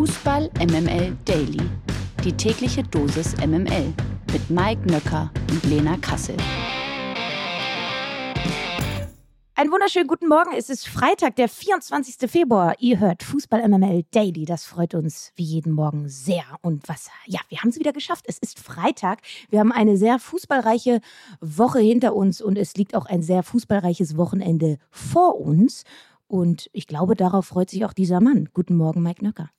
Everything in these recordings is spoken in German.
Fußball MML Daily. Die tägliche Dosis MML mit Mike Nöcker und Lena Kassel. Einen wunderschönen guten Morgen. Es ist Freitag, der 24. Februar. Ihr hört Fußball MML Daily. Das freut uns wie jeden Morgen sehr. Und was, ja, wir haben es wieder geschafft. Es ist Freitag. Wir haben eine sehr fußballreiche Woche hinter uns und es liegt auch ein sehr fußballreiches Wochenende vor uns. Und ich glaube, darauf freut sich auch dieser Mann. Guten Morgen, Mike Nöcker.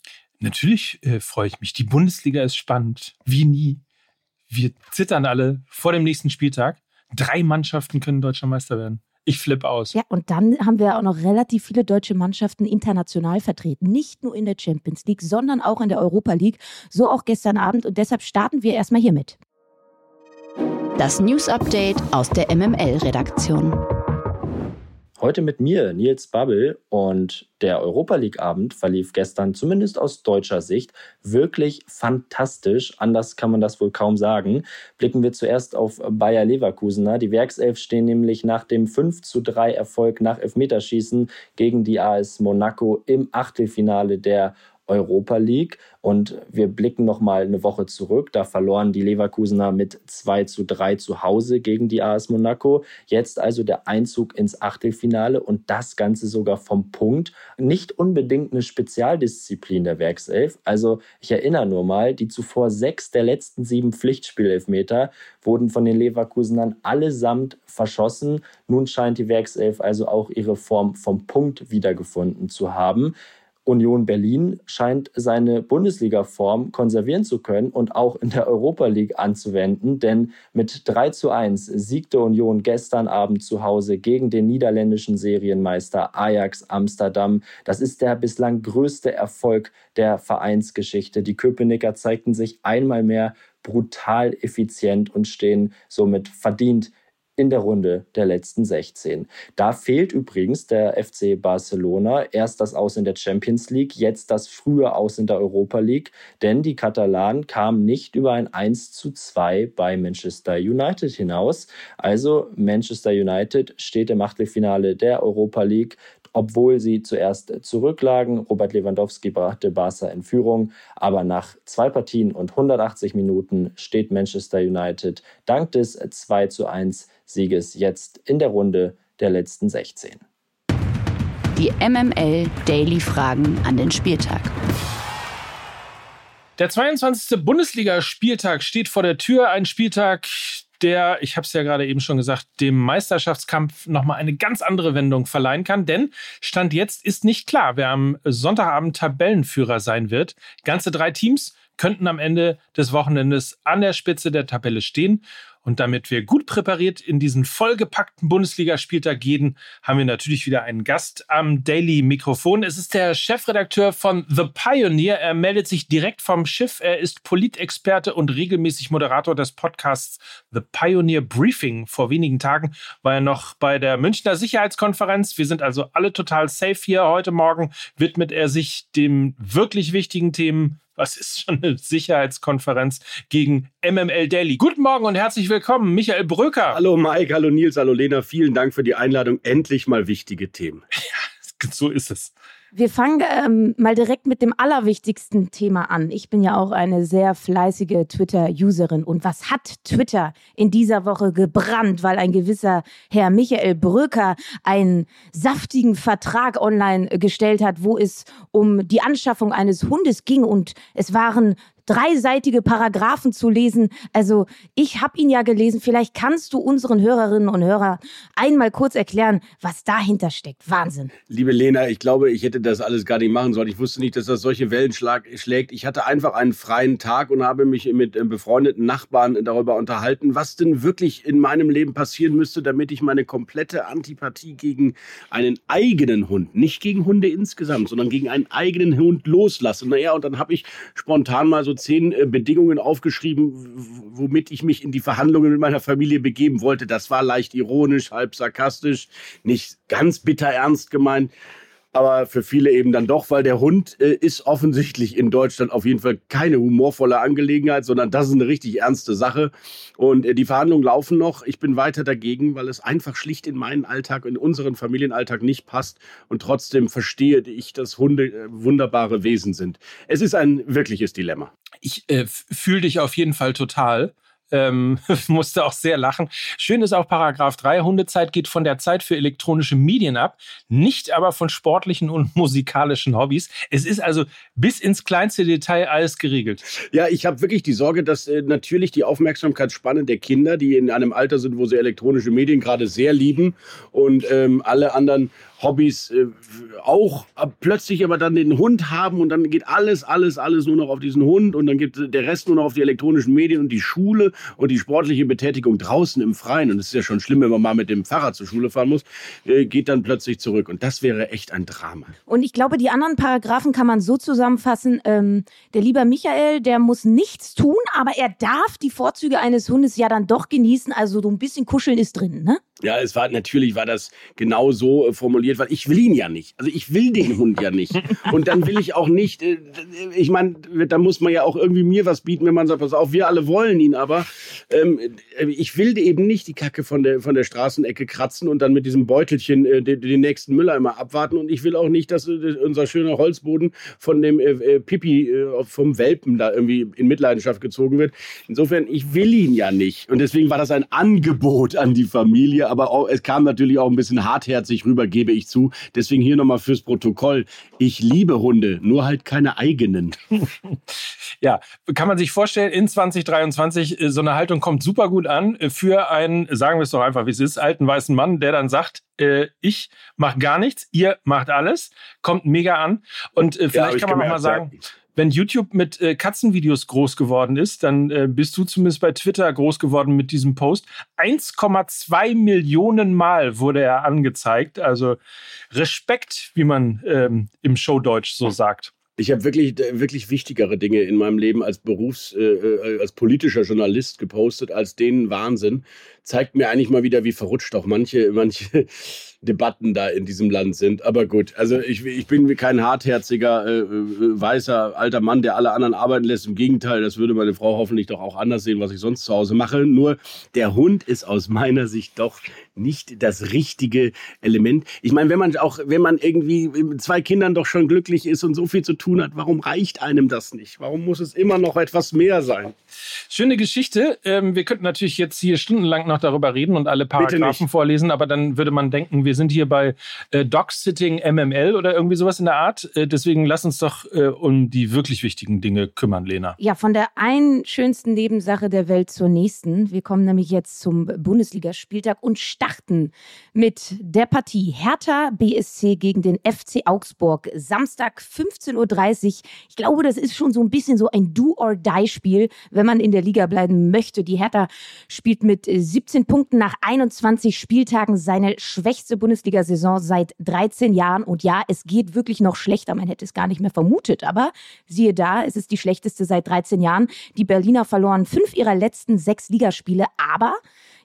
Natürlich äh, freue ich mich. Die Bundesliga ist spannend, wie nie. Wir zittern alle vor dem nächsten Spieltag. Drei Mannschaften können deutscher Meister werden. Ich flippe aus. Ja, und dann haben wir auch noch relativ viele deutsche Mannschaften international vertreten. Nicht nur in der Champions League, sondern auch in der Europa League. So auch gestern Abend. Und deshalb starten wir erstmal hiermit. Das News Update aus der MML-Redaktion. Heute mit mir, Nils Babbel. Und der Europa League-Abend verlief gestern, zumindest aus deutscher Sicht, wirklich fantastisch. Anders kann man das wohl kaum sagen. Blicken wir zuerst auf Bayer Leverkusener. Die Werkself stehen nämlich nach dem 5 zu 3 Erfolg nach Elfmeterschießen gegen die AS Monaco im Achtelfinale der Europa League. Und wir blicken noch mal eine Woche zurück. Da verloren die Leverkusener mit 2 zu 3 zu Hause gegen die AS Monaco. Jetzt also der Einzug ins Achtelfinale und das Ganze sogar vom Punkt. Nicht unbedingt eine Spezialdisziplin der Werkself. Also ich erinnere nur mal, die zuvor sechs der letzten sieben Pflichtspielelfmeter wurden von den Leverkusenern allesamt verschossen. Nun scheint die Werkself also auch ihre Form vom Punkt wiedergefunden zu haben. Union Berlin scheint seine Bundesliga-Form konservieren zu können und auch in der Europa League anzuwenden, denn mit 3 zu 1 siegte Union gestern Abend zu Hause gegen den niederländischen Serienmeister Ajax Amsterdam. Das ist der bislang größte Erfolg der Vereinsgeschichte. Die Köpenicker zeigten sich einmal mehr brutal effizient und stehen somit verdient in der Runde der letzten 16. Da fehlt übrigens der FC Barcelona erst das Aus in der Champions League, jetzt das frühe Aus in der Europa League, denn die Katalanen kamen nicht über ein 1 zu 2 bei Manchester United hinaus. Also Manchester United steht im Achtelfinale der Europa League obwohl sie zuerst zurücklagen. Robert Lewandowski brachte Barca in Führung, aber nach zwei Partien und 180 Minuten steht Manchester United dank des 2 zu 1 Sieges jetzt in der Runde der letzten 16. Die MML Daily Fragen an den Spieltag. Der 22. Bundesligaspieltag steht vor der Tür. Ein Spieltag, der, ich habe es ja gerade eben schon gesagt, dem Meisterschaftskampf nochmal eine ganz andere Wendung verleihen kann. Denn Stand jetzt ist nicht klar, wer am Sonntagabend Tabellenführer sein wird. Ganze drei Teams könnten am Ende des Wochenendes an der Spitze der Tabelle stehen. Und damit wir gut präpariert in diesen vollgepackten Bundesligaspieltag gehen, haben wir natürlich wieder einen Gast am Daily Mikrofon. Es ist der Chefredakteur von The Pioneer. Er meldet sich direkt vom Schiff. Er ist Politexperte und regelmäßig Moderator des Podcasts The Pioneer Briefing. Vor wenigen Tagen war er noch bei der Münchner Sicherheitskonferenz. Wir sind also alle total safe hier. Heute Morgen widmet er sich dem wirklich wichtigen Themen was ist schon eine Sicherheitskonferenz gegen MML Daily? Guten Morgen und herzlich willkommen, Michael Bröker. Hallo Mike, hallo Nils, hallo Lena. Vielen Dank für die Einladung. Endlich mal wichtige Themen. Ja, so ist es. Wir fangen ähm, mal direkt mit dem allerwichtigsten Thema an. Ich bin ja auch eine sehr fleißige Twitter-Userin. Und was hat Twitter in dieser Woche gebrannt, weil ein gewisser Herr Michael Bröker einen saftigen Vertrag online gestellt hat, wo es um die Anschaffung eines Hundes ging. Und es waren dreiseitige Paragraphen zu lesen. Also ich habe ihn ja gelesen. Vielleicht kannst du unseren Hörerinnen und Hörern einmal kurz erklären, was dahinter steckt. Wahnsinn. Liebe Lena, ich glaube, ich hätte das alles gar nicht machen sollen. Ich wusste nicht, dass das solche Wellen schlägt. Ich hatte einfach einen freien Tag und habe mich mit äh, befreundeten Nachbarn darüber unterhalten, was denn wirklich in meinem Leben passieren müsste, damit ich meine komplette Antipathie gegen einen eigenen Hund, nicht gegen Hunde insgesamt, sondern gegen einen eigenen Hund loslasse. Naja, und dann habe ich spontan mal so zehn äh, Bedingungen aufgeschrieben, womit ich mich in die Verhandlungen mit meiner Familie begeben wollte. Das war leicht ironisch, halb sarkastisch, nicht ganz bitter ernst gemeint. Aber für viele eben dann doch, weil der Hund äh, ist offensichtlich in Deutschland auf jeden Fall keine humorvolle Angelegenheit, sondern das ist eine richtig ernste Sache. Und äh, die Verhandlungen laufen noch. Ich bin weiter dagegen, weil es einfach schlicht in meinen Alltag, in unseren Familienalltag nicht passt. Und trotzdem verstehe ich, dass Hunde äh, wunderbare Wesen sind. Es ist ein wirkliches Dilemma. Ich äh, fühle dich auf jeden Fall total ähm, musste auch sehr lachen. Schön ist auch Paragraph 3, Hundezeit geht von der Zeit für elektronische Medien ab, nicht aber von sportlichen und musikalischen Hobbys. Es ist also bis ins kleinste Detail alles geregelt. Ja, ich habe wirklich die Sorge, dass äh, natürlich die Aufmerksamkeitsspanne der Kinder, die in einem Alter sind, wo sie elektronische Medien gerade sehr lieben und ähm, alle anderen Hobbys äh, auch plötzlich aber dann den Hund haben und dann geht alles, alles, alles nur noch auf diesen Hund und dann geht der Rest nur noch auf die elektronischen Medien und die Schule und die sportliche Betätigung draußen im Freien und es ist ja schon schlimm, wenn man mal mit dem Fahrrad zur Schule fahren muss, äh, geht dann plötzlich zurück und das wäre echt ein Drama. Und ich glaube, die anderen Paragraphen kann man so zusammenfassen, ähm, der lieber Michael, der muss nichts tun, aber er darf die Vorzüge eines Hundes ja dann doch genießen, also so ein bisschen kuscheln ist drin, ne? Ja, es war natürlich war das genau so äh, formuliert, weil ich will ihn ja nicht. Also ich will den Hund ja nicht. Und dann will ich auch nicht, äh, ich meine, da muss man ja auch irgendwie mir was bieten, wenn man sagt, pass auf, wir alle wollen ihn, aber ähm, äh, ich will eben nicht die Kacke von der, von der Straßenecke kratzen und dann mit diesem Beutelchen äh, den, den, nächsten Mülleimer abwarten. Und ich will auch nicht, dass äh, unser schöner Holzboden von dem äh, Pipi vom Welpen da irgendwie in Mitleidenschaft gezogen wird. Insofern, ich will ihn ja nicht. Und deswegen war das ein Angebot an die Familie aber auch, es kam natürlich auch ein bisschen hartherzig rüber, gebe ich zu. Deswegen hier nochmal fürs Protokoll. Ich liebe Hunde, nur halt keine eigenen. ja, kann man sich vorstellen, in 2023, äh, so eine Haltung kommt super gut an äh, für einen, sagen wir es doch einfach, wie es ist, alten weißen Mann, der dann sagt, äh, ich mache gar nichts, ihr macht alles, kommt mega an. Und äh, vielleicht ja, kann man auch mal sagen, wenn YouTube mit äh, Katzenvideos groß geworden ist, dann äh, bist du zumindest bei Twitter groß geworden mit diesem Post. 1,2 Millionen Mal wurde er angezeigt. Also Respekt, wie man ähm, im Showdeutsch so sagt. Ich habe wirklich, äh, wirklich wichtigere Dinge in meinem Leben als Berufs-, äh, äh, als politischer Journalist gepostet, als den Wahnsinn. Zeigt mir eigentlich mal wieder, wie verrutscht auch manche, manche Debatten da in diesem Land sind. Aber gut, also ich, ich bin kein hartherziger, äh, äh, weißer, alter Mann, der alle anderen arbeiten lässt. Im Gegenteil, das würde meine Frau hoffentlich doch auch anders sehen, was ich sonst zu Hause mache. Nur der Hund ist aus meiner Sicht doch nicht das richtige Element. Ich meine, wenn man auch, wenn man irgendwie mit zwei Kindern doch schon glücklich ist und so viel zu tun hat, warum reicht einem das nicht? Warum muss es immer noch etwas mehr sein? Schöne Geschichte. Ähm, wir könnten natürlich jetzt hier stundenlang noch darüber reden und alle Paragraphen vorlesen, aber dann würde man denken, wir sind hier bei äh, Dog-Sitting MML oder irgendwie sowas in der Art. Äh, deswegen lass uns doch äh, um die wirklich wichtigen Dinge kümmern, Lena. Ja, von der einen schönsten Nebensache der Welt zur nächsten. Wir kommen nämlich jetzt zum Bundesligaspieltag und starten mit der Partie Hertha BSC gegen den FC Augsburg. Samstag 15.30 Uhr. Ich glaube, das ist schon so ein bisschen so ein Do-or-Die-Spiel, wenn man in der Liga bleiben möchte. Die Hertha spielt mit 17 Punkten nach 21 Spieltagen seine schwächste Bundesliga-Saison seit 13 Jahren. Und ja, es geht wirklich noch schlechter. Man hätte es gar nicht mehr vermutet. Aber siehe da, es ist die schlechteste seit 13 Jahren. Die Berliner verloren fünf ihrer letzten sechs Ligaspiele. Aber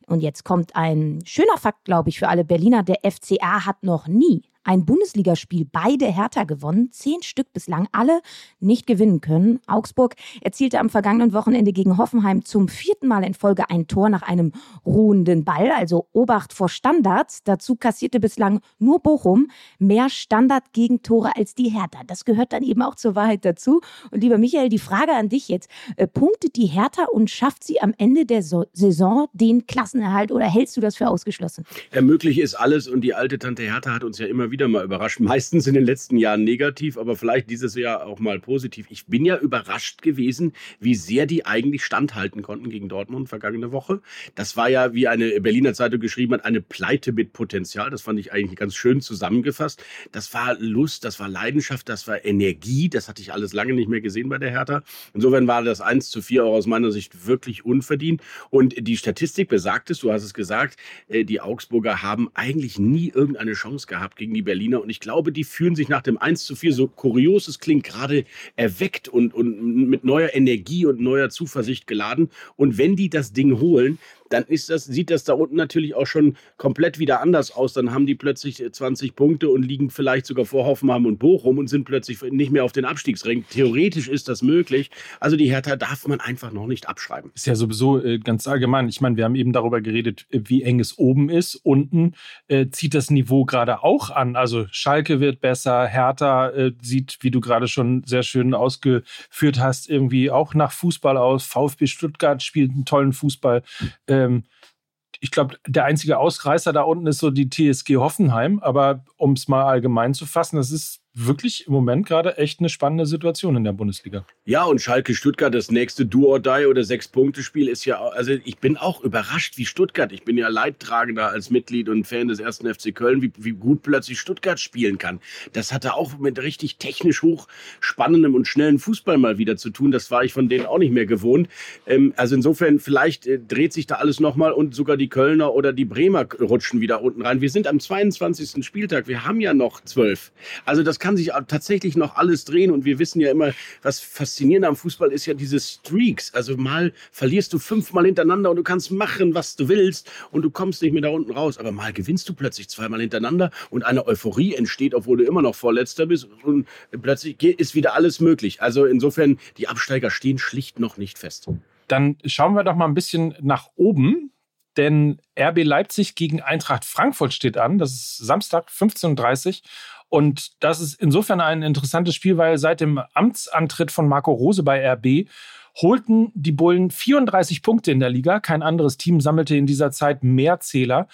und jetzt kommt ein schöner Fakt, glaube ich, für alle Berliner. Der FCA hat noch nie ein Bundesligaspiel beide Hertha gewonnen, zehn Stück bislang, alle nicht gewinnen können. Augsburg erzielte am vergangenen Wochenende gegen Hoffenheim zum vierten Mal in Folge ein Tor nach einem ruhenden Ball, also Obacht vor Standards. Dazu kassierte bislang nur Bochum mehr Standardgegentore als die Hertha. Das gehört dann eben auch zur Wahrheit dazu. Und lieber Michael, die Frage an dich jetzt. Äh, punktet die Hertha und schafft sie am Ende der so Saison den Klassenerhalt oder hältst du das für ausgeschlossen? Ja, möglich ist alles und die alte Tante Hertha hat uns ja immer wieder wieder mal überrascht. Meistens in den letzten Jahren negativ, aber vielleicht dieses Jahr auch mal positiv. Ich bin ja überrascht gewesen, wie sehr die eigentlich standhalten konnten gegen Dortmund vergangene Woche. Das war ja, wie eine Berliner Zeitung geschrieben hat, eine Pleite mit Potenzial. Das fand ich eigentlich ganz schön zusammengefasst. Das war Lust, das war Leidenschaft, das war Energie. Das hatte ich alles lange nicht mehr gesehen bei der Hertha. Insofern war das 1 zu 4 auch aus meiner Sicht wirklich unverdient. Und die Statistik besagt es, du hast es gesagt, äh, die Augsburger haben eigentlich nie irgendeine Chance gehabt gegen die Berliner. Und ich glaube, die fühlen sich nach dem 1 zu 4, so kurios es klingt, gerade erweckt und, und mit neuer Energie und neuer Zuversicht geladen. Und wenn die das Ding holen, dann ist das, sieht das da unten natürlich auch schon komplett wieder anders aus. Dann haben die plötzlich 20 Punkte und liegen vielleicht sogar vor Hoffenheim und Bochum und sind plötzlich nicht mehr auf den Abstiegsring. Theoretisch ist das möglich. Also die Hertha darf man einfach noch nicht abschreiben. Ist ja sowieso äh, ganz allgemein. Ich meine, wir haben eben darüber geredet, äh, wie eng es oben ist. Unten äh, zieht das Niveau gerade auch an. Also Schalke wird besser, Hertha äh, sieht, wie du gerade schon sehr schön ausgeführt hast, irgendwie auch nach Fußball aus. VfB Stuttgart spielt einen tollen Fußball. Ähm, ich glaube, der einzige Ausreißer da unten ist so die TSG Hoffenheim. Aber um es mal allgemein zu fassen, das ist wirklich im Moment gerade echt eine spannende Situation in der Bundesliga. Ja, und Schalke Stuttgart, das nächste Do or Die oder Sechs-Punkte-Spiel ist ja, also ich bin auch überrascht, wie Stuttgart, ich bin ja Leidtragender als Mitglied und Fan des ersten FC Köln, wie, wie gut plötzlich Stuttgart spielen kann. Das hatte auch mit richtig technisch hoch spannendem und schnellen Fußball mal wieder zu tun. Das war ich von denen auch nicht mehr gewohnt. Ähm, also insofern, vielleicht äh, dreht sich da alles nochmal und sogar die Kölner oder die Bremer rutschen wieder unten rein. Wir sind am 22. Spieltag, wir haben ja noch zwölf. Also das kann kann sich tatsächlich noch alles drehen und wir wissen ja immer, was faszinierend am Fußball ist ja diese Streaks. Also mal verlierst du fünfmal hintereinander und du kannst machen, was du willst und du kommst nicht mehr da unten raus. Aber mal gewinnst du plötzlich zweimal hintereinander und eine Euphorie entsteht, obwohl du immer noch Vorletzter bist und plötzlich ist wieder alles möglich. Also insofern, die Absteiger stehen schlicht noch nicht fest. Dann schauen wir doch mal ein bisschen nach oben denn RB Leipzig gegen Eintracht Frankfurt steht an. Das ist Samstag 15.30 Uhr. Und das ist insofern ein interessantes Spiel, weil seit dem Amtsantritt von Marco Rose bei RB holten die Bullen 34 Punkte in der Liga. Kein anderes Team sammelte in dieser Zeit mehr Zähler.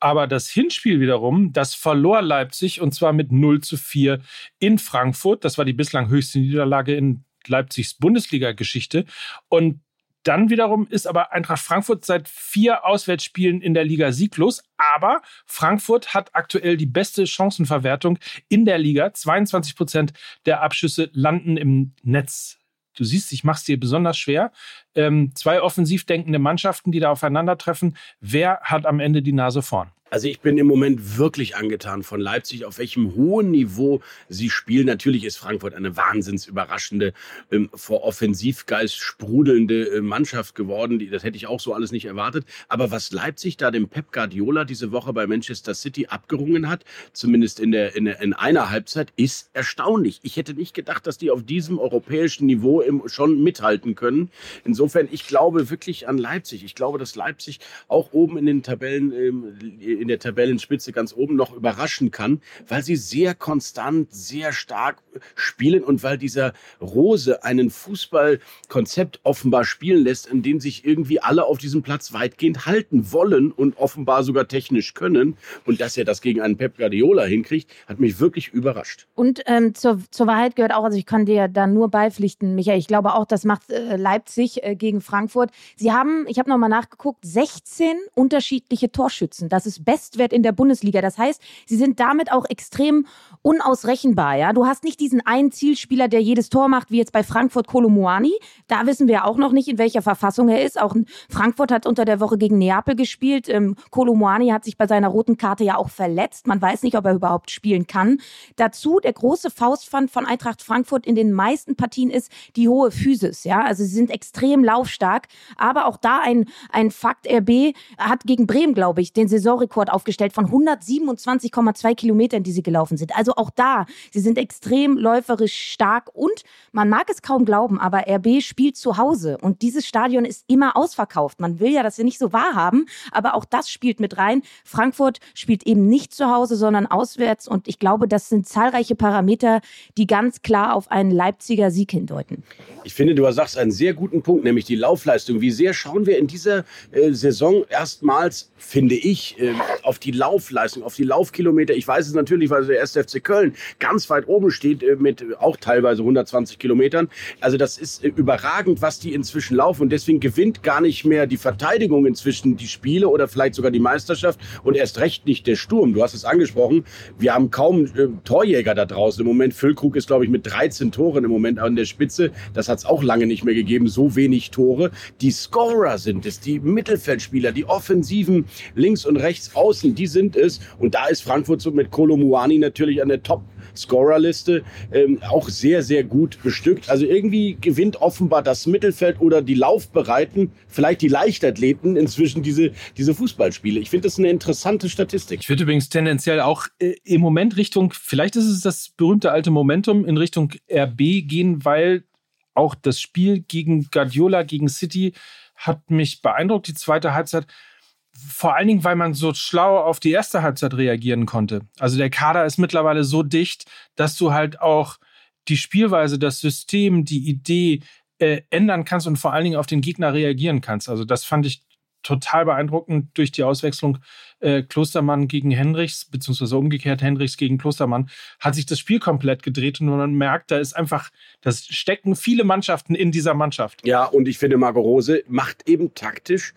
Aber das Hinspiel wiederum, das verlor Leipzig und zwar mit 0 zu 4 in Frankfurt. Das war die bislang höchste Niederlage in Leipzigs Bundesliga-Geschichte. Und dann wiederum ist aber Eintracht Frankfurt seit vier Auswärtsspielen in der Liga sieglos. Aber Frankfurt hat aktuell die beste Chancenverwertung in der Liga. 22 Prozent der Abschüsse landen im Netz. Du siehst, ich mache es dir besonders schwer. Ähm, zwei offensiv denkende Mannschaften, die da aufeinandertreffen. Wer hat am Ende die Nase vorn? Also ich bin im Moment wirklich angetan von Leipzig, auf welchem hohen Niveau sie spielen. Natürlich ist Frankfurt eine wahnsinns überraschende, ähm, vor Offensivgeist sprudelnde äh, Mannschaft geworden. Die, das hätte ich auch so alles nicht erwartet. Aber was Leipzig da dem Pep Guardiola diese Woche bei Manchester City abgerungen hat, zumindest in, der, in, der, in einer Halbzeit, ist erstaunlich. Ich hätte nicht gedacht, dass die auf diesem europäischen Niveau im, schon mithalten können. Insofern, ich glaube wirklich an Leipzig. Ich glaube, dass Leipzig auch oben in den Tabellen ähm, in der Tabellenspitze ganz oben noch überraschen kann, weil sie sehr konstant, sehr stark spielen und weil dieser Rose einen Fußballkonzept offenbar spielen lässt, in dem sich irgendwie alle auf diesem Platz weitgehend halten wollen und offenbar sogar technisch können. Und dass er das gegen einen Pep Guardiola hinkriegt, hat mich wirklich überrascht. Und ähm, zur, zur Wahrheit gehört auch, also ich kann dir da nur beipflichten, Michael, ich glaube auch, das macht äh, Leipzig äh, gegen Frankfurt. Sie haben, ich habe nochmal nachgeguckt, 16 unterschiedliche Torschützen. Das ist Bestwert in der Bundesliga. Das heißt, sie sind damit auch extrem unausrechenbar. Ja? Du hast nicht diesen einen Zielspieler, der jedes Tor macht, wie jetzt bei Frankfurt Kolomoani. Da wissen wir auch noch nicht, in welcher Verfassung er ist. Auch Frankfurt hat unter der Woche gegen Neapel gespielt. Ähm, Kolomoani hat sich bei seiner roten Karte ja auch verletzt. Man weiß nicht, ob er überhaupt spielen kann. Dazu der große Faustpfand von Eintracht Frankfurt in den meisten Partien ist die hohe Physis. Ja? Also sie sind extrem laufstark. Aber auch da ein, ein Fakt, RB hat gegen Bremen, glaube ich, den Saisonrekord Rekord aufgestellt von 127,2 Kilometern, die sie gelaufen sind. Also auch da, sie sind extrem läuferisch stark und man mag es kaum glauben, aber RB spielt zu Hause und dieses Stadion ist immer ausverkauft. Man will ja das ja nicht so wahrhaben, aber auch das spielt mit rein. Frankfurt spielt eben nicht zu Hause, sondern auswärts und ich glaube, das sind zahlreiche Parameter, die ganz klar auf einen Leipziger Sieg hindeuten. Ich finde, du sagst einen sehr guten Punkt, nämlich die Laufleistung. Wie sehr schauen wir in dieser äh, Saison erstmals, finde ich, äh, auf die Laufleistung, auf die Laufkilometer. Ich weiß es natürlich, weil der 1. FC Köln ganz weit oben steht äh, mit auch teilweise 120 Kilometern. Also das ist äh, überragend, was die inzwischen laufen. Und deswegen gewinnt gar nicht mehr die Verteidigung inzwischen die Spiele oder vielleicht sogar die Meisterschaft und erst recht nicht der Sturm. Du hast es angesprochen. Wir haben kaum äh, Torjäger da draußen. Im Moment, Füllkrug ist, glaube ich, mit 13 Toren im Moment an der Spitze. Das hat es auch lange nicht mehr gegeben. So wenig Tore. Die Scorer sind es, die Mittelfeldspieler, die Offensiven links und rechts außen, die sind es. Und da ist Frankfurt so mit Kolomuani natürlich an der Top Scorerliste ähm, auch sehr, sehr gut bestückt. Also irgendwie gewinnt offenbar das Mittelfeld oder die Laufbereiten, vielleicht die Leichtathleten inzwischen diese, diese Fußballspiele. Ich finde das eine interessante Statistik. Ich würde übrigens tendenziell auch äh, im Moment Richtung, vielleicht ist es das berühmte alte Momentum, in Richtung RB gehen, weil auch das Spiel gegen Guardiola, gegen City hat mich beeindruckt, die zweite Halbzeit. Vor allen Dingen, weil man so schlau auf die erste Halbzeit reagieren konnte. Also der Kader ist mittlerweile so dicht, dass du halt auch die Spielweise, das System, die Idee äh, ändern kannst und vor allen Dingen auf den Gegner reagieren kannst. Also das fand ich total beeindruckend durch die Auswechslung äh, Klostermann gegen Henrichs, beziehungsweise umgekehrt Henrichs gegen Klostermann, hat sich das Spiel komplett gedreht und man merkt, da ist einfach, das stecken viele Mannschaften in dieser Mannschaft. Ja, und ich finde, Marco Rose macht eben taktisch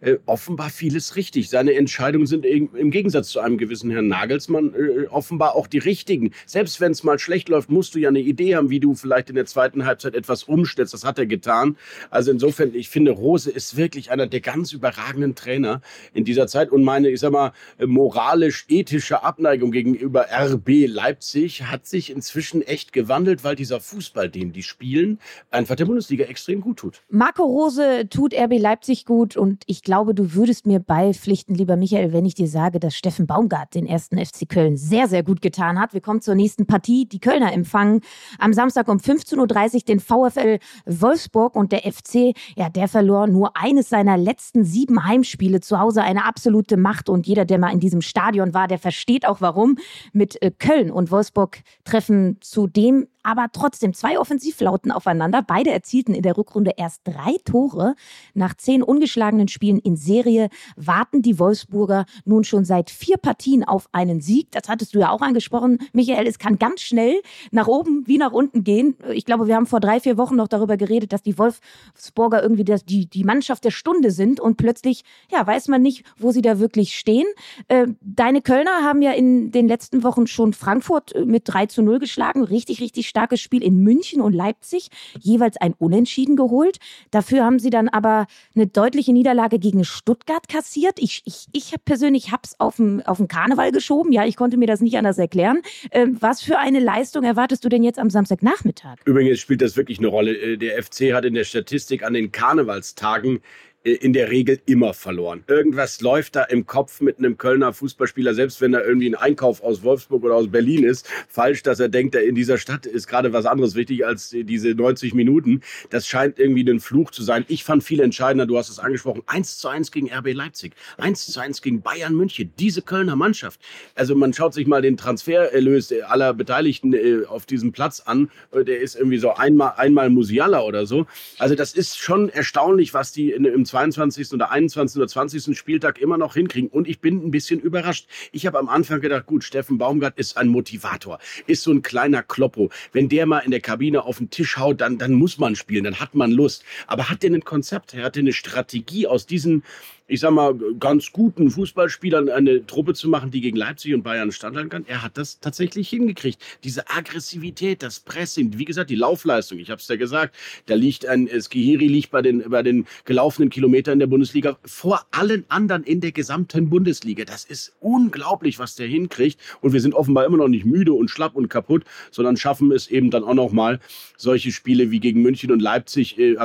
äh, offenbar vieles richtig. Seine Entscheidungen sind im Gegensatz zu einem gewissen Herrn Nagelsmann äh, offenbar auch die richtigen. Selbst wenn es mal schlecht läuft, musst du ja eine Idee haben, wie du vielleicht in der zweiten Halbzeit etwas umstellst. Das hat er getan. Also insofern, ich finde, Rose ist wirklich einer der ganz überragenden Trainer in dieser Zeit. Und meine, ich sag mal, moralisch-ethische Abneigung gegenüber RB Leipzig hat sich inzwischen echt gewandelt, weil dieser Fußball, den die spielen, einfach der Bundesliga extrem gut tut. Marco Rose tut RB Leipzig gut und ich glaube, du würdest mir beipflichten, lieber Michael, wenn ich dir sage, dass Steffen Baumgart den ersten FC Köln sehr, sehr gut getan hat. Wir kommen zur nächsten Partie. Die Kölner empfangen am Samstag um 15.30 Uhr den VfL Wolfsburg und der FC, ja, der verlor nur eines seiner letzten sieben Heimspiele zu Hause. Eine absolute Macht und jeder, der mal in diesem Stadion war, der versteht auch warum. Mit äh, Köln und Wolfsburg treffen zudem aber trotzdem zwei Offensivlauten aufeinander. Beide erzielten in der Rückrunde erst drei Tore. Nach zehn ungeschlagenen Spielen in Serie warten die Wolfsburger nun schon seit vier Partien auf einen Sieg. Das hattest du ja auch angesprochen, Michael. Es kann ganz schnell nach oben wie nach unten gehen. Ich glaube, wir haben vor drei, vier Wochen noch darüber geredet, dass die Wolfsburger irgendwie das, die, die Mannschaft der Stunde sind und plötzlich, ja, weiß man nicht, wo sie da wirklich stehen. Äh, deine Kölner haben ja in den letzten Wochen schon Frankfurt mit 3 zu 0 geschlagen. Richtig, richtig stark starkes Spiel in München und Leipzig, jeweils ein Unentschieden geholt. Dafür haben sie dann aber eine deutliche Niederlage gegen Stuttgart kassiert. Ich, ich, ich persönlich habe es auf den, Karneval geschoben. Ja, ich konnte mir das nicht anders erklären. Ähm, was für eine Leistung erwartest du denn jetzt am Samstagnachmittag? Übrigens spielt das wirklich eine Rolle. Äh, der FC hat in der Statistik an den Karnevalstagen in der Regel immer verloren. Irgendwas läuft da im Kopf mit einem Kölner Fußballspieler, selbst wenn er irgendwie ein Einkauf aus Wolfsburg oder aus Berlin ist, falsch, dass er denkt, in dieser Stadt ist gerade was anderes wichtig als diese 90 Minuten. Das scheint irgendwie ein Fluch zu sein. Ich fand viel entscheidender, du hast es angesprochen, 1 zu 1 gegen RB Leipzig, 1 zu 1 gegen Bayern München. Diese Kölner Mannschaft. Also man schaut sich mal den Transfererlös aller Beteiligten äh, auf diesem Platz an. Äh, der ist irgendwie so einmal, einmal Musiala oder so. Also das ist schon erstaunlich, was die im 22. oder 21. oder 20. Spieltag immer noch hinkriegen. Und ich bin ein bisschen überrascht. Ich habe am Anfang gedacht, gut, Steffen Baumgart ist ein Motivator, ist so ein kleiner Kloppo. Wenn der mal in der Kabine auf den Tisch haut, dann, dann muss man spielen, dann hat man Lust. Aber hat der ein Konzept? Er hatte eine Strategie aus diesen ich sag mal, ganz guten Fußballspielern eine Truppe zu machen, die gegen Leipzig und Bayern standhalten kann. Er hat das tatsächlich hingekriegt. Diese Aggressivität, das Pressing, wie gesagt, die Laufleistung, ich habe es ja gesagt, da liegt ein Skihiri liegt bei den, bei den gelaufenen Kilometern der Bundesliga vor allen anderen in der gesamten Bundesliga. Das ist unglaublich, was der hinkriegt. Und wir sind offenbar immer noch nicht müde und schlapp und kaputt, sondern schaffen es eben dann auch noch mal solche Spiele wie gegen München und Leipzig äh,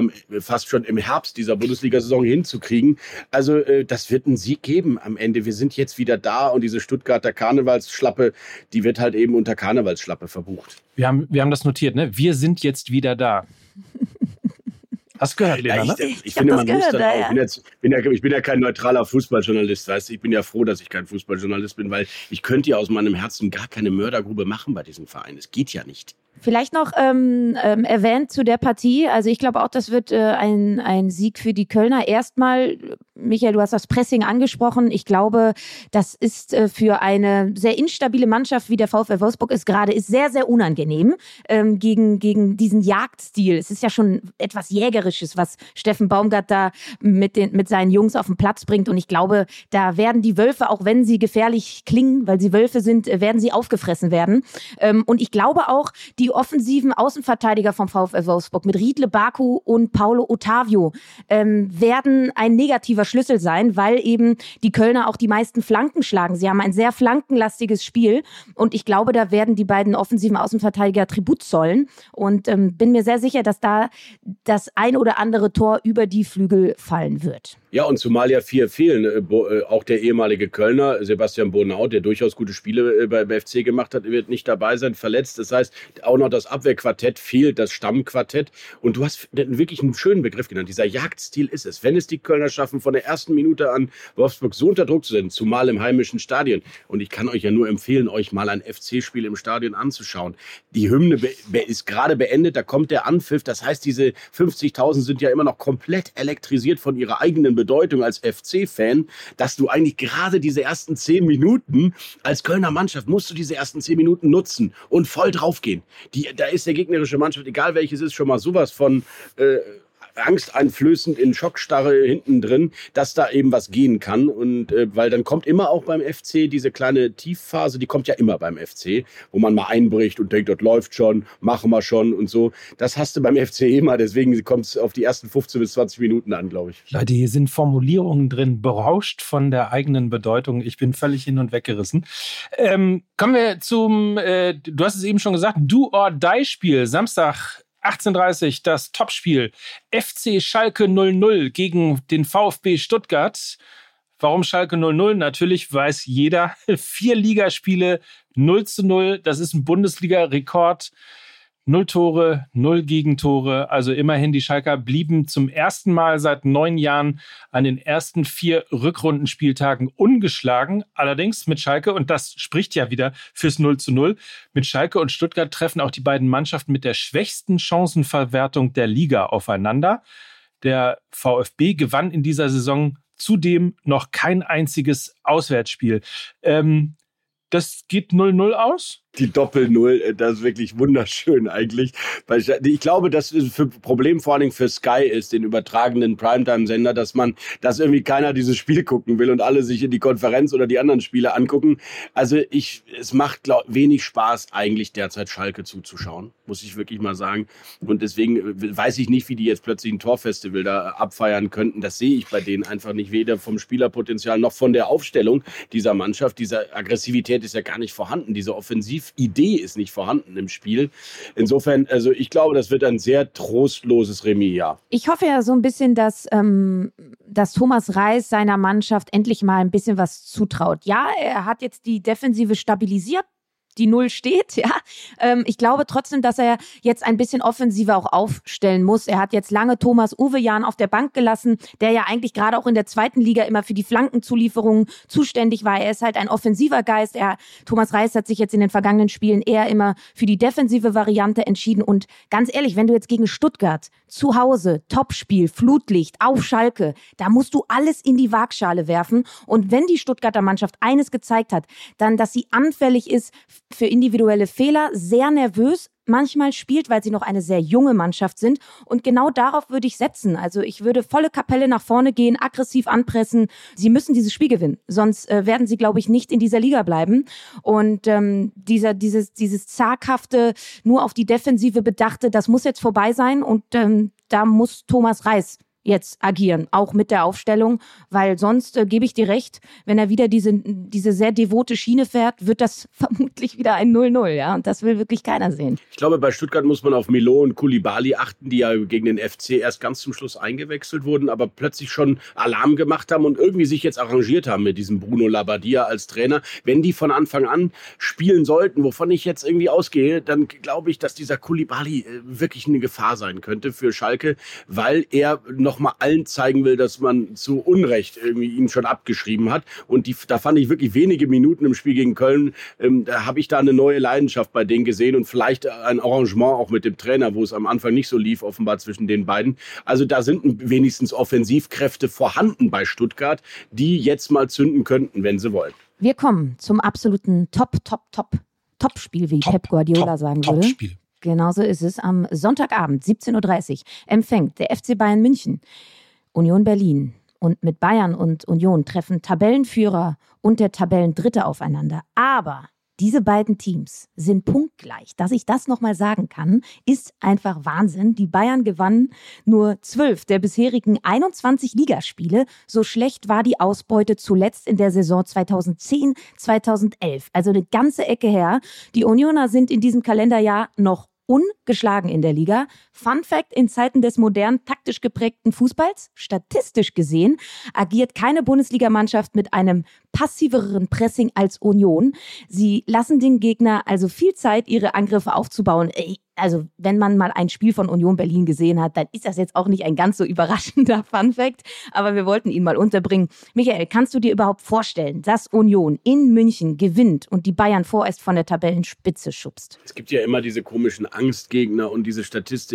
fast schon im Herbst dieser Bundesliga-Saison hinzukriegen. Also also äh, das wird einen Sieg geben am Ende. Wir sind jetzt wieder da und diese Stuttgarter Karnevalsschlappe, die wird halt eben unter Karnevalsschlappe verbucht. Wir haben, wir haben das notiert, ne? Wir sind jetzt wieder da. Hast du gehört, Lena? Ja, ich, ich, ich finde, man gehört, muss dann auch. Ich, bin jetzt, bin ja, ich bin ja kein neutraler Fußballjournalist, weißt du? Ich bin ja froh, dass ich kein Fußballjournalist bin, weil ich könnte ja aus meinem Herzen gar keine Mördergrube machen bei diesem Verein. Es geht ja nicht. Vielleicht noch ähm, ähm, erwähnt zu der Partie. Also ich glaube auch, das wird äh, ein, ein Sieg für die Kölner. Erstmal, Michael, du hast das Pressing angesprochen. Ich glaube, das ist äh, für eine sehr instabile Mannschaft, wie der VfL Wolfsburg ist gerade, ist sehr, sehr unangenehm ähm, gegen, gegen diesen Jagdstil. Es ist ja schon etwas Jägerisches, was Steffen Baumgart da mit, den, mit seinen Jungs auf den Platz bringt. Und ich glaube, da werden die Wölfe, auch wenn sie gefährlich klingen, weil sie Wölfe sind, äh, werden sie aufgefressen werden. Ähm, und ich glaube auch, die die offensiven Außenverteidiger vom VfL Wolfsburg mit Riedle Baku und Paulo Ottavio ähm, werden ein negativer Schlüssel sein, weil eben die Kölner auch die meisten Flanken schlagen. Sie haben ein sehr flankenlastiges Spiel und ich glaube, da werden die beiden offensiven Außenverteidiger Tribut zollen und ähm, bin mir sehr sicher, dass da das ein oder andere Tor über die Flügel fallen wird. Ja, und zumal ja vier fehlen. Äh, äh, auch der ehemalige Kölner, Sebastian Bonau, der durchaus gute Spiele äh, bei FC gemacht hat, wird nicht dabei sein, verletzt. Das heißt, auch noch das Abwehrquartett fehlt, das Stammquartett. Und du hast wirklich einen schönen Begriff genannt. Dieser Jagdstil ist es. Wenn es die Kölner schaffen, von der ersten Minute an Wolfsburg so unter Druck zu setzen, zumal im heimischen Stadion. Und ich kann euch ja nur empfehlen, euch mal ein FC-Spiel im Stadion anzuschauen. Die Hymne ist gerade beendet, da kommt der Anpfiff. Das heißt, diese 50.000 sind ja immer noch komplett elektrisiert von ihrer eigenen Bedeutung als FC-Fan, dass du eigentlich gerade diese ersten zehn Minuten als Kölner Mannschaft musst du diese ersten zehn Minuten nutzen und voll draufgehen. Die, da ist der gegnerische Mannschaft, egal welches ist, schon mal sowas von äh, angsteinflößend in Schockstarre hinten drin, dass da eben was gehen kann. Und äh, weil dann kommt immer auch beim FC diese kleine Tiefphase, die kommt ja immer beim FC, wo man mal einbricht und denkt, dort läuft schon, machen wir schon und so. Das hast du beim FC immer, deswegen kommt es auf die ersten 15 bis 20 Minuten an, glaube ich. Leute, hier sind Formulierungen drin, berauscht von der eigenen Bedeutung. Ich bin völlig hin und weggerissen. Ähm, kommen wir zum, äh, du hast es eben schon gesagt, Do-or-Die-Spiel. Samstag 18.30 das Topspiel FC Schalke 00 gegen den VfB Stuttgart. Warum Schalke 00? Natürlich weiß jeder. Vier Ligaspiele 0 zu 0. Das ist ein Bundesliga-Rekord. Null Tore, null Gegentore. Also immerhin, die Schalker blieben zum ersten Mal seit neun Jahren an den ersten vier Rückrundenspieltagen ungeschlagen. Allerdings mit Schalke, und das spricht ja wieder fürs 0 zu 0, mit Schalke und Stuttgart treffen auch die beiden Mannschaften mit der schwächsten Chancenverwertung der Liga aufeinander. Der VfB gewann in dieser Saison zudem noch kein einziges Auswärtsspiel. Ähm, das geht 0-0 aus? die Doppel-Null, äh, das ist wirklich wunderschön eigentlich. Ich glaube, das ist für Problem vor Dingen für Sky ist, den übertragenen Primetime-Sender, dass man, dass irgendwie keiner dieses Spiel gucken will und alle sich in die Konferenz oder die anderen Spiele angucken. Also ich, es macht glaub, wenig Spaß eigentlich derzeit Schalke zuzuschauen, muss ich wirklich mal sagen. Und deswegen äh, weiß ich nicht, wie die jetzt plötzlich ein Torfestival da abfeiern könnten. Das sehe ich bei denen einfach nicht, weder vom Spielerpotenzial noch von der Aufstellung dieser Mannschaft. Diese Aggressivität ist ja gar nicht vorhanden, diese Offensiv Offensividee ist nicht vorhanden im Spiel. Insofern, also ich glaube, das wird ein sehr trostloses Remis, ja. Ich hoffe ja so ein bisschen, dass, ähm, dass Thomas Reis seiner Mannschaft endlich mal ein bisschen was zutraut. Ja, er hat jetzt die Defensive stabilisiert, die Null steht, ja. Ähm, ich glaube trotzdem, dass er jetzt ein bisschen offensiver auch aufstellen muss. Er hat jetzt lange Thomas Uwe Jahn auf der Bank gelassen, der ja eigentlich gerade auch in der zweiten Liga immer für die Flankenzulieferungen zuständig war. Er ist halt ein offensiver Geist. Er, Thomas Reis hat sich jetzt in den vergangenen Spielen eher immer für die defensive Variante entschieden. Und ganz ehrlich, wenn du jetzt gegen Stuttgart zu Hause, Topspiel, Flutlicht, auf Schalke, da musst du alles in die Waagschale werfen. Und wenn die Stuttgarter Mannschaft eines gezeigt hat, dann, dass sie anfällig ist für individuelle Fehler, sehr nervös manchmal spielt, weil sie noch eine sehr junge Mannschaft sind. Und genau darauf würde ich setzen. Also ich würde volle Kapelle nach vorne gehen, aggressiv anpressen. Sie müssen dieses Spiel gewinnen. Sonst äh, werden sie, glaube ich, nicht in dieser Liga bleiben. Und ähm, dieser, dieses, dieses zaghafte, nur auf die Defensive bedachte, das muss jetzt vorbei sein. Und ähm, da muss Thomas Reis jetzt agieren, auch mit der Aufstellung, weil sonst äh, gebe ich dir recht, wenn er wieder diese, diese sehr devote Schiene fährt, wird das vermutlich wieder ein 0-0, ja, und das will wirklich keiner sehen. Ich glaube, bei Stuttgart muss man auf Milo und Kulibali achten, die ja gegen den FC erst ganz zum Schluss eingewechselt wurden, aber plötzlich schon Alarm gemacht haben und irgendwie sich jetzt arrangiert haben mit diesem Bruno Labbadia als Trainer. Wenn die von Anfang an spielen sollten, wovon ich jetzt irgendwie ausgehe, dann glaube ich, dass dieser Kulibali äh, wirklich eine Gefahr sein könnte für Schalke, weil er noch nochmal allen zeigen will, dass man zu Unrecht irgendwie ihn schon abgeschrieben hat. Und die, da fand ich wirklich wenige Minuten im Spiel gegen Köln, ähm, da habe ich da eine neue Leidenschaft bei denen gesehen und vielleicht ein Arrangement auch mit dem Trainer, wo es am Anfang nicht so lief, offenbar zwischen den beiden. Also da sind wenigstens Offensivkräfte vorhanden bei Stuttgart, die jetzt mal zünden könnten, wenn sie wollen. Wir kommen zum absoluten Top, Top, Top, Top-Spiel, wie Top, Pep Guardiola top, sagen würde. Top-Spiel. Genauso ist es. Am Sonntagabend, 17.30 Uhr, empfängt der FC Bayern München Union Berlin. Und mit Bayern und Union treffen Tabellenführer und der Tabellendritte aufeinander. Aber Diese beiden Teams sind punktgleich. Dass ich das nochmal sagen kann, ist einfach Wahnsinn. Die Bayern gewannen nur zwölf der bisherigen 21 Ligaspiele. So schlecht war die Ausbeute zuletzt in der Saison 2010, 2011. Also eine ganze Ecke her. Die Unioner sind in diesem Kalenderjahr noch ungeschlagen in der Liga. Fun Fact, in Zeiten des modernen, taktisch geprägten Fußballs, statistisch gesehen, agiert keine Bundesligamannschaft mit einem passiveren Pressing als Union. Sie lassen den Gegner also viel Zeit, ihre Angriffe aufzubauen also wenn man mal ein Spiel von Union Berlin gesehen hat, dann ist das jetzt auch nicht ein ganz so überraschender Fun Fact, aber wir wollten ihn mal unterbringen. Michael, kannst du dir überhaupt vorstellen, dass Union in München gewinnt und die Bayern vorerst von der Tabellenspitze schubst? Es gibt ja immer diese komischen Angstgegner und diese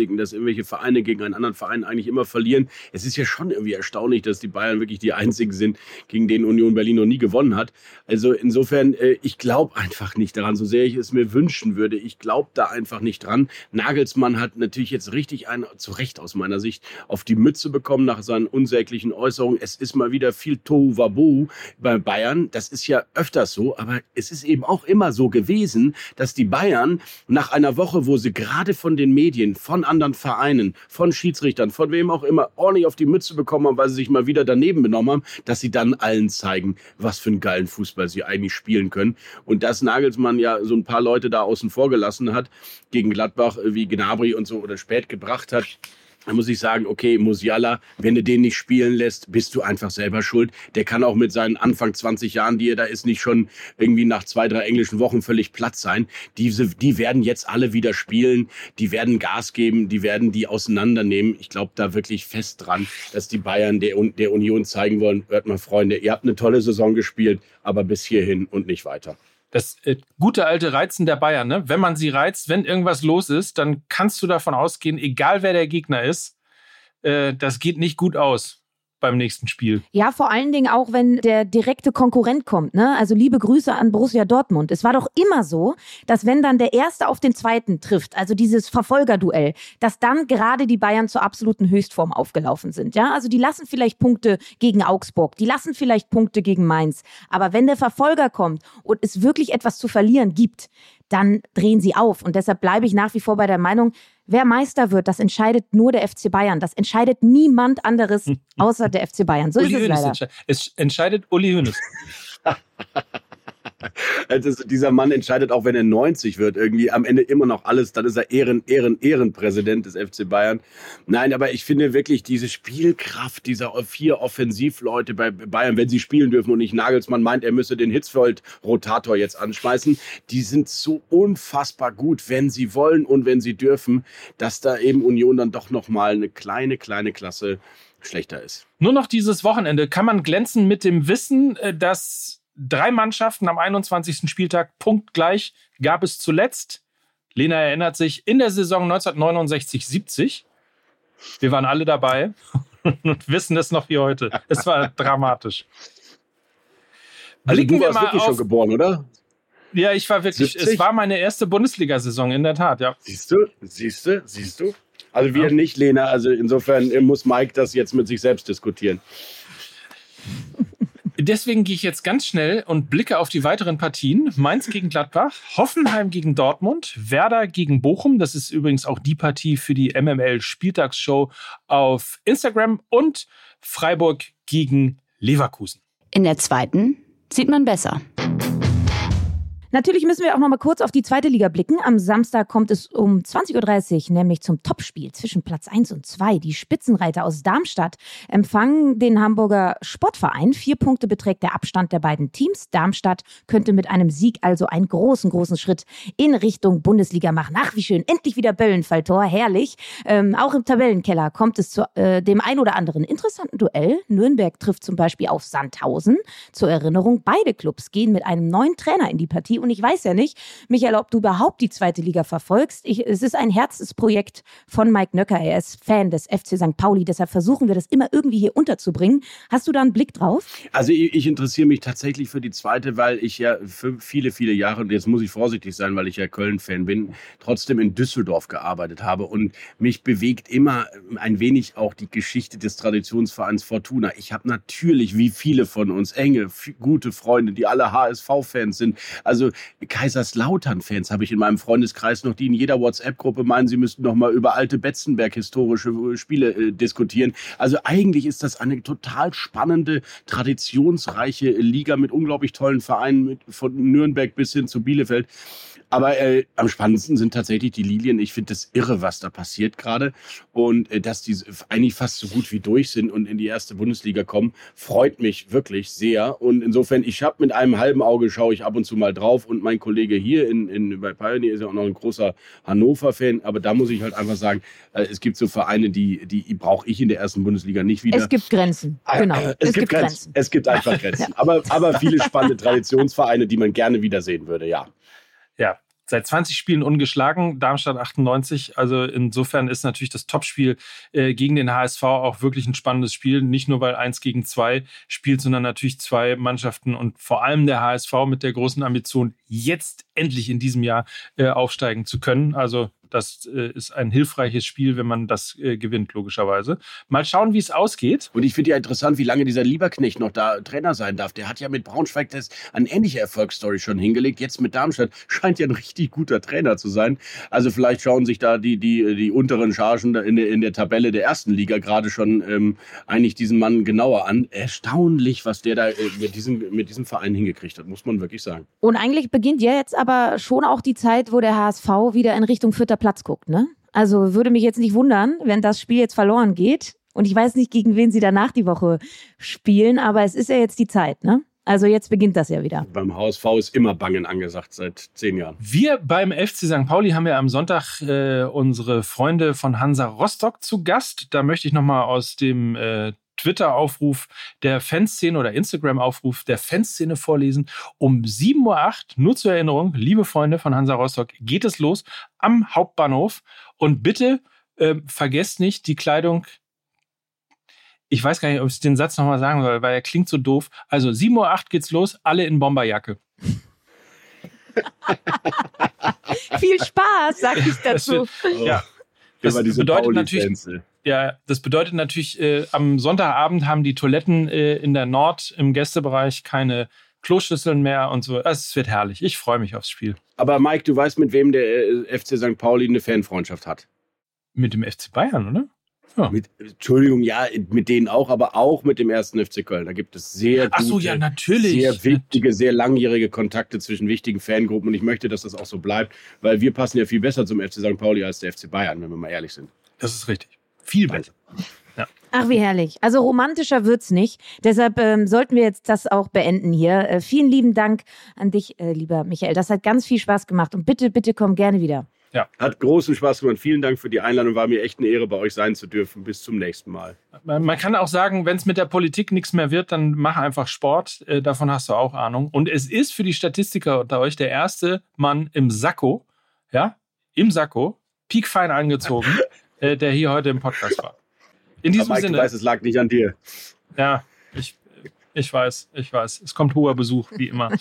Statistiken, dass irgendwelche Vereine gegen einen anderen Verein eigentlich immer verlieren. Es ist ja schon irgendwie erstaunlich, dass die Bayern wirklich die einzigen sind, gegen den Union Berlin noch nie gewonnen hat. Also insofern, äh, ich glaube einfach nicht daran, so sehr ich es mir wünschen würde. Ich glaube da einfach nicht dran. Nagelsmann hat natürlich jetzt richtig ein, zu Recht aus meiner Sicht, auf die Mütze bekommen nach seinen unsäglichen Äußerungen. Es ist mal wieder viel Tohuwabohu bei Bayern. Das ist ja öfters so, aber es ist eben auch immer so gewesen, dass die Bayern nach einer Woche, wo sie gerade von den Medien, von anderen Vereinen, von Schiedsrichtern, von wem auch immer ordentlich auf die Mütze bekommen haben, weil sie sich mal wieder daneben benommen haben, dass sie dann allen zeigen, was für einen geilen Fußball sie eigentlich spielen können. Und dass Nagelsmann ja so ein paar Leute da außen vor gelassen hat gegen Gladbach, Gladbach wie Gnabry und so oder spät gebracht hat, dann muss ich sagen, okay, Musiala, wenn du den nicht spielen lässt, bist du einfach selber schuld. Der kann auch mit seinen Anfang 20 Jahren, die er da ist, nicht schon irgendwie nach zwei, drei englischen Wochen völlig platt sein. Diese, die werden jetzt alle wieder spielen, die werden Gas geben, die werden die auseinandernehmen. Ich glaube da wirklich fest dran, dass die Bayern der, der Union zeigen wollen, hört mal Freunde, ihr habt eine tolle Saison gespielt, aber bis hierhin und nicht weiter das äh, gute alte Reizen der Bayern, ne? Wenn man sie reizt, wenn irgendwas los ist, dann kannst du davon ausgehen, egal wer der Gegner ist, äh, das geht nicht gut aus beim nächsten Spiel. Ja, vor allen Dingen auch, wenn der direkte Konkurrent kommt. Ne? Also liebe Grüße an Borussia Dortmund. Es war doch immer so, dass wenn dann der Erste auf den Zweiten trifft, also dieses Verfolgerduell, dass dann gerade die Bayern zur absoluten Höchstform aufgelaufen sind. Ja, also die lassen vielleicht Punkte gegen Augsburg, die lassen vielleicht Punkte gegen Mainz. Aber wenn der Verfolger kommt und es wirklich etwas zu verlieren gibt, dann drehen sie auf. Und deshalb bleibe ich nach wie vor bei der Meinung, wer Meister wird, das entscheidet nur der FC Bayern. Das entscheidet niemand anderes außer der FC Bayern. So Uli ist es Hönes leider. Es entscheidet Uli Hoeneß. Also dieser Mann entscheidet auch, wenn er 90 wird, irgendwie am Ende immer noch alles. Dann ist er Ehren, Ehren, Ehrenpräsident des FC Bayern. Nein, aber ich finde wirklich diese Spielkraft dieser vier Offensivleute bei Bayern, wenn sie spielen dürfen und nicht Nagelsmann meint, er müsse den Hitzfeld-Rotator jetzt anschmeißen, die sind so unfassbar gut, wenn sie wollen und wenn sie dürfen, dass da eben Union dann doch nochmal eine kleine, kleine Klasse schlechter ist. Nur noch dieses Wochenende kann man glänzen mit dem Wissen, äh, dass drei Mannschaften am 21. Spieltag punktgleich gab es zuletzt. Lena erinnert sich in der Saison 1969-70. Wir waren alle dabei und wissen es noch wie heute. Es war dramatisch. Also du warst wirklich auf, schon geboren, oder? Ja, ich war wirklich. 70? Es war meine erste Bundesliga-Saison in der Tat, ja. Siehst du, siehst du, siehst du. Also wir ja. nicht, Lena. Also insofern muss Mike das jetzt mit sich selbst diskutieren. Deswegen gehe ich jetzt ganz schnell und blicke auf die weiteren Partien. Mainz gegen Gladbach, Hoffenheim gegen Dortmund, Werder gegen Bochum. Das ist übrigens auch die Partie für die MML Spieltagsshow auf Instagram und Freiburg gegen Leverkusen. In der zweiten sieht man besser. Natürlich müssen wir auch noch mal kurz auf die zweite Liga blicken. Am Samstag kommt es um 20.30 Uhr nämlich zum Topspiel zwischen Platz 1 und 2. Die Spitzenreiter aus Darmstadt empfangen den Hamburger Sportverein. Vier Punkte beträgt der Abstand der beiden Teams. Darmstadt könnte mit einem Sieg also einen großen, großen Schritt in Richtung Bundesliga machen. Ach, wie schön. Endlich wieder Böllenfalltor. Herrlich. Ähm, auch im Tabellenkeller kommt es zu äh, dem ein oder anderen interessanten Duell. Nürnberg trifft zum Beispiel auf Sandhausen. Zur Erinnerung, beide Clubs gehen mit einem neuen Trainer in die Partie und ich weiß ja nicht, Michael, ob du überhaupt die zweite Liga verfolgst. Ich, es ist ein Herzensprojekt von Mike Nöcker. Er ist Fan des FC St. Pauli. Deshalb versuchen wir das immer irgendwie hier unterzubringen. Hast du da einen Blick drauf? Also ich, ich interessiere mich tatsächlich für die zweite, weil ich ja für viele, viele Jahre, und jetzt muss ich vorsichtig sein, weil ich ja Köln-Fan bin, trotzdem in Düsseldorf gearbeitet habe. Und mich bewegt immer ein wenig auch die Geschichte des Traditionsvereins Fortuna. Ich habe natürlich, wie viele von uns, enge, gute Freunde, die alle HSV-Fans sind. Also Also Kaiserslautern-Fans habe ich in meinem Freundeskreis noch, die in jeder WhatsApp-Gruppe meinen, sie müssten noch mal über alte Betzenberg-historische äh, Spiele äh, diskutieren. Also eigentlich ist das eine total spannende, traditionsreiche Liga mit unglaublich tollen Vereinen, mit, von Nürnberg bis hin zu Bielefeld. Aber äh, am spannendsten sind tatsächlich die Lilien. Ich finde das irre, was da passiert gerade. Und äh, dass die eigentlich fast so gut wie durch sind und in die erste Bundesliga kommen, freut mich wirklich sehr. Und insofern, ich habe mit einem halben Auge, schaue ich ab und zu mal drauf. Und mein Kollege hier in, in, bei Pioneer ist ja auch noch ein großer Hannover-Fan. Aber da muss ich halt einfach sagen, äh, es gibt so Vereine, die, die brauche ich in der ersten Bundesliga nicht wieder. Es gibt Grenzen, ah, genau. Äh, es, es, gibt, Grenzen. Grenzen. Es gibt einfach Grenzen. ja. aber, aber viele spannende Traditionsvereine, die man gerne wiedersehen würde, ja. Ja, seit 20 Spielen ungeschlagen, Darmstadt 98. Also insofern ist natürlich das Topspiel äh, gegen den HSV auch wirklich ein spannendes Spiel. Nicht nur, weil eins gegen zwei spielt, sondern natürlich zwei Mannschaften und vor allem der HSV mit der großen Ambition, jetzt endlich in diesem Jahr äh, aufsteigen zu können. Also das äh, ist ein hilfreiches Spiel, wenn man das äh, gewinnt, logischerweise. Mal schauen, wie es ausgeht. Und ich finde ja interessant, wie lange dieser Lieberknecht noch da Trainer sein darf. Der hat ja mit Braunschweig das eine ähnliche Erfolgsstory schon hingelegt. Jetzt mit Darmstadt scheint ja ein richtig guter Trainer zu sein. Also vielleicht schauen sich da die, die, die unteren Chargen in der, in der Tabelle der ersten Liga gerade schon ähm, eigentlich diesen Mann genauer an. Erstaunlich, was der da äh, mit, diesem, mit diesem Verein hingekriegt hat, muss man wirklich sagen. Und eigentlich beginnt ja jetzt aber schon auch die Zeit, wo der HSV wieder in Richtung vierter Platz guckt, ne? Also würde mich jetzt nicht wundern, wenn das Spiel jetzt verloren geht. Und ich weiß nicht, gegen wen sie danach die Woche spielen, aber es ist ja jetzt die Zeit, ne? Also jetzt beginnt das ja wieder. Beim HSV ist immer Bangen angesagt seit zehn Jahren. Wir beim FC St. Pauli haben ja am Sonntag äh, unsere Freunde von Hansa Rostock zu Gast. Da möchte ich nochmal aus dem äh, Twitter-Aufruf der Fanszene oder Instagram-Aufruf der Fanszene vorlesen. Um 7.08 Uhr, nur zur Erinnerung, liebe Freunde von Hansa Rostock, geht es los am Hauptbahnhof. Und bitte äh, vergesst nicht die Kleidung. Ich weiß gar nicht, ob ich den Satz nochmal sagen soll, weil er klingt so doof. Also 7.08 Uhr geht's los, alle in Bomberjacke. Viel Spaß, sag ich dazu. Wird, ja. Das bedeutet natürlich, ja, das bedeutet natürlich, äh, am Sonntagabend haben die Toiletten äh, in der Nord im Gästebereich keine Kloschüsseln mehr und so. Es wird herrlich. Ich freue mich aufs Spiel. Aber Mike, du weißt, mit wem der äh, FC St. Pauli eine Fanfreundschaft hat. Mit dem FC Bayern, oder? Ja. Mit, Entschuldigung, ja, mit denen auch, aber auch mit dem ersten FC Köln. Da gibt es sehr gute, so, ja, natürlich. sehr wichtige, sehr langjährige Kontakte zwischen wichtigen Fangruppen und ich möchte, dass das auch so bleibt, weil wir passen ja viel besser zum FC St. Pauli als der FC Bayern, wenn wir mal ehrlich sind. Das ist richtig. Viel besser. Ja. Ach, wie herrlich. Also romantischer wird's nicht. Deshalb ähm, sollten wir jetzt das auch beenden hier. Äh, vielen lieben Dank an dich, äh, lieber Michael. Das hat ganz viel Spaß gemacht und bitte, bitte komm gerne wieder. Ja. Hat großen Spaß gemacht. Vielen Dank für die Einladung. War mir echt eine Ehre, bei euch sein zu dürfen. Bis zum nächsten Mal. Man kann auch sagen, wenn es mit der Politik nichts mehr wird, dann mach einfach Sport. Äh, davon hast du auch Ahnung. Und es ist für die Statistiker unter euch der erste Mann im Sakko, ja, im Sakko, piekfein angezogen, äh, der hier heute im Podcast war. In diesem Mike, Sinne. Ich weiß, es lag nicht an dir. Ja, ich, ich weiß, ich weiß. Es kommt hoher Besuch, wie immer.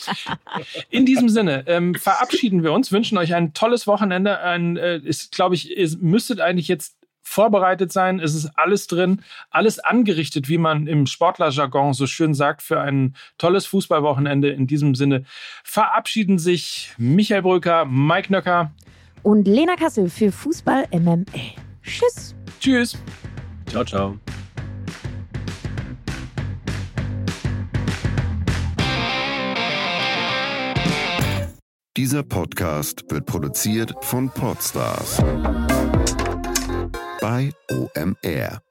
In diesem Sinne ähm, verabschieden wir uns, wünschen euch ein tolles Wochenende. Ein, äh, ist, glaube ich, ihr müsstet eigentlich jetzt vorbereitet sein. Es ist alles drin, alles angerichtet, wie man im Sportlerjargon so schön sagt, für ein tolles Fußballwochenende. In diesem Sinne verabschieden sich Michael Brücker, Mike Nöcker und Lena Kassel für Fußball MML. Tschüss. Tschüss. Ciao, ciao. Dieser Podcast wird produziert von Podstars bei OMR.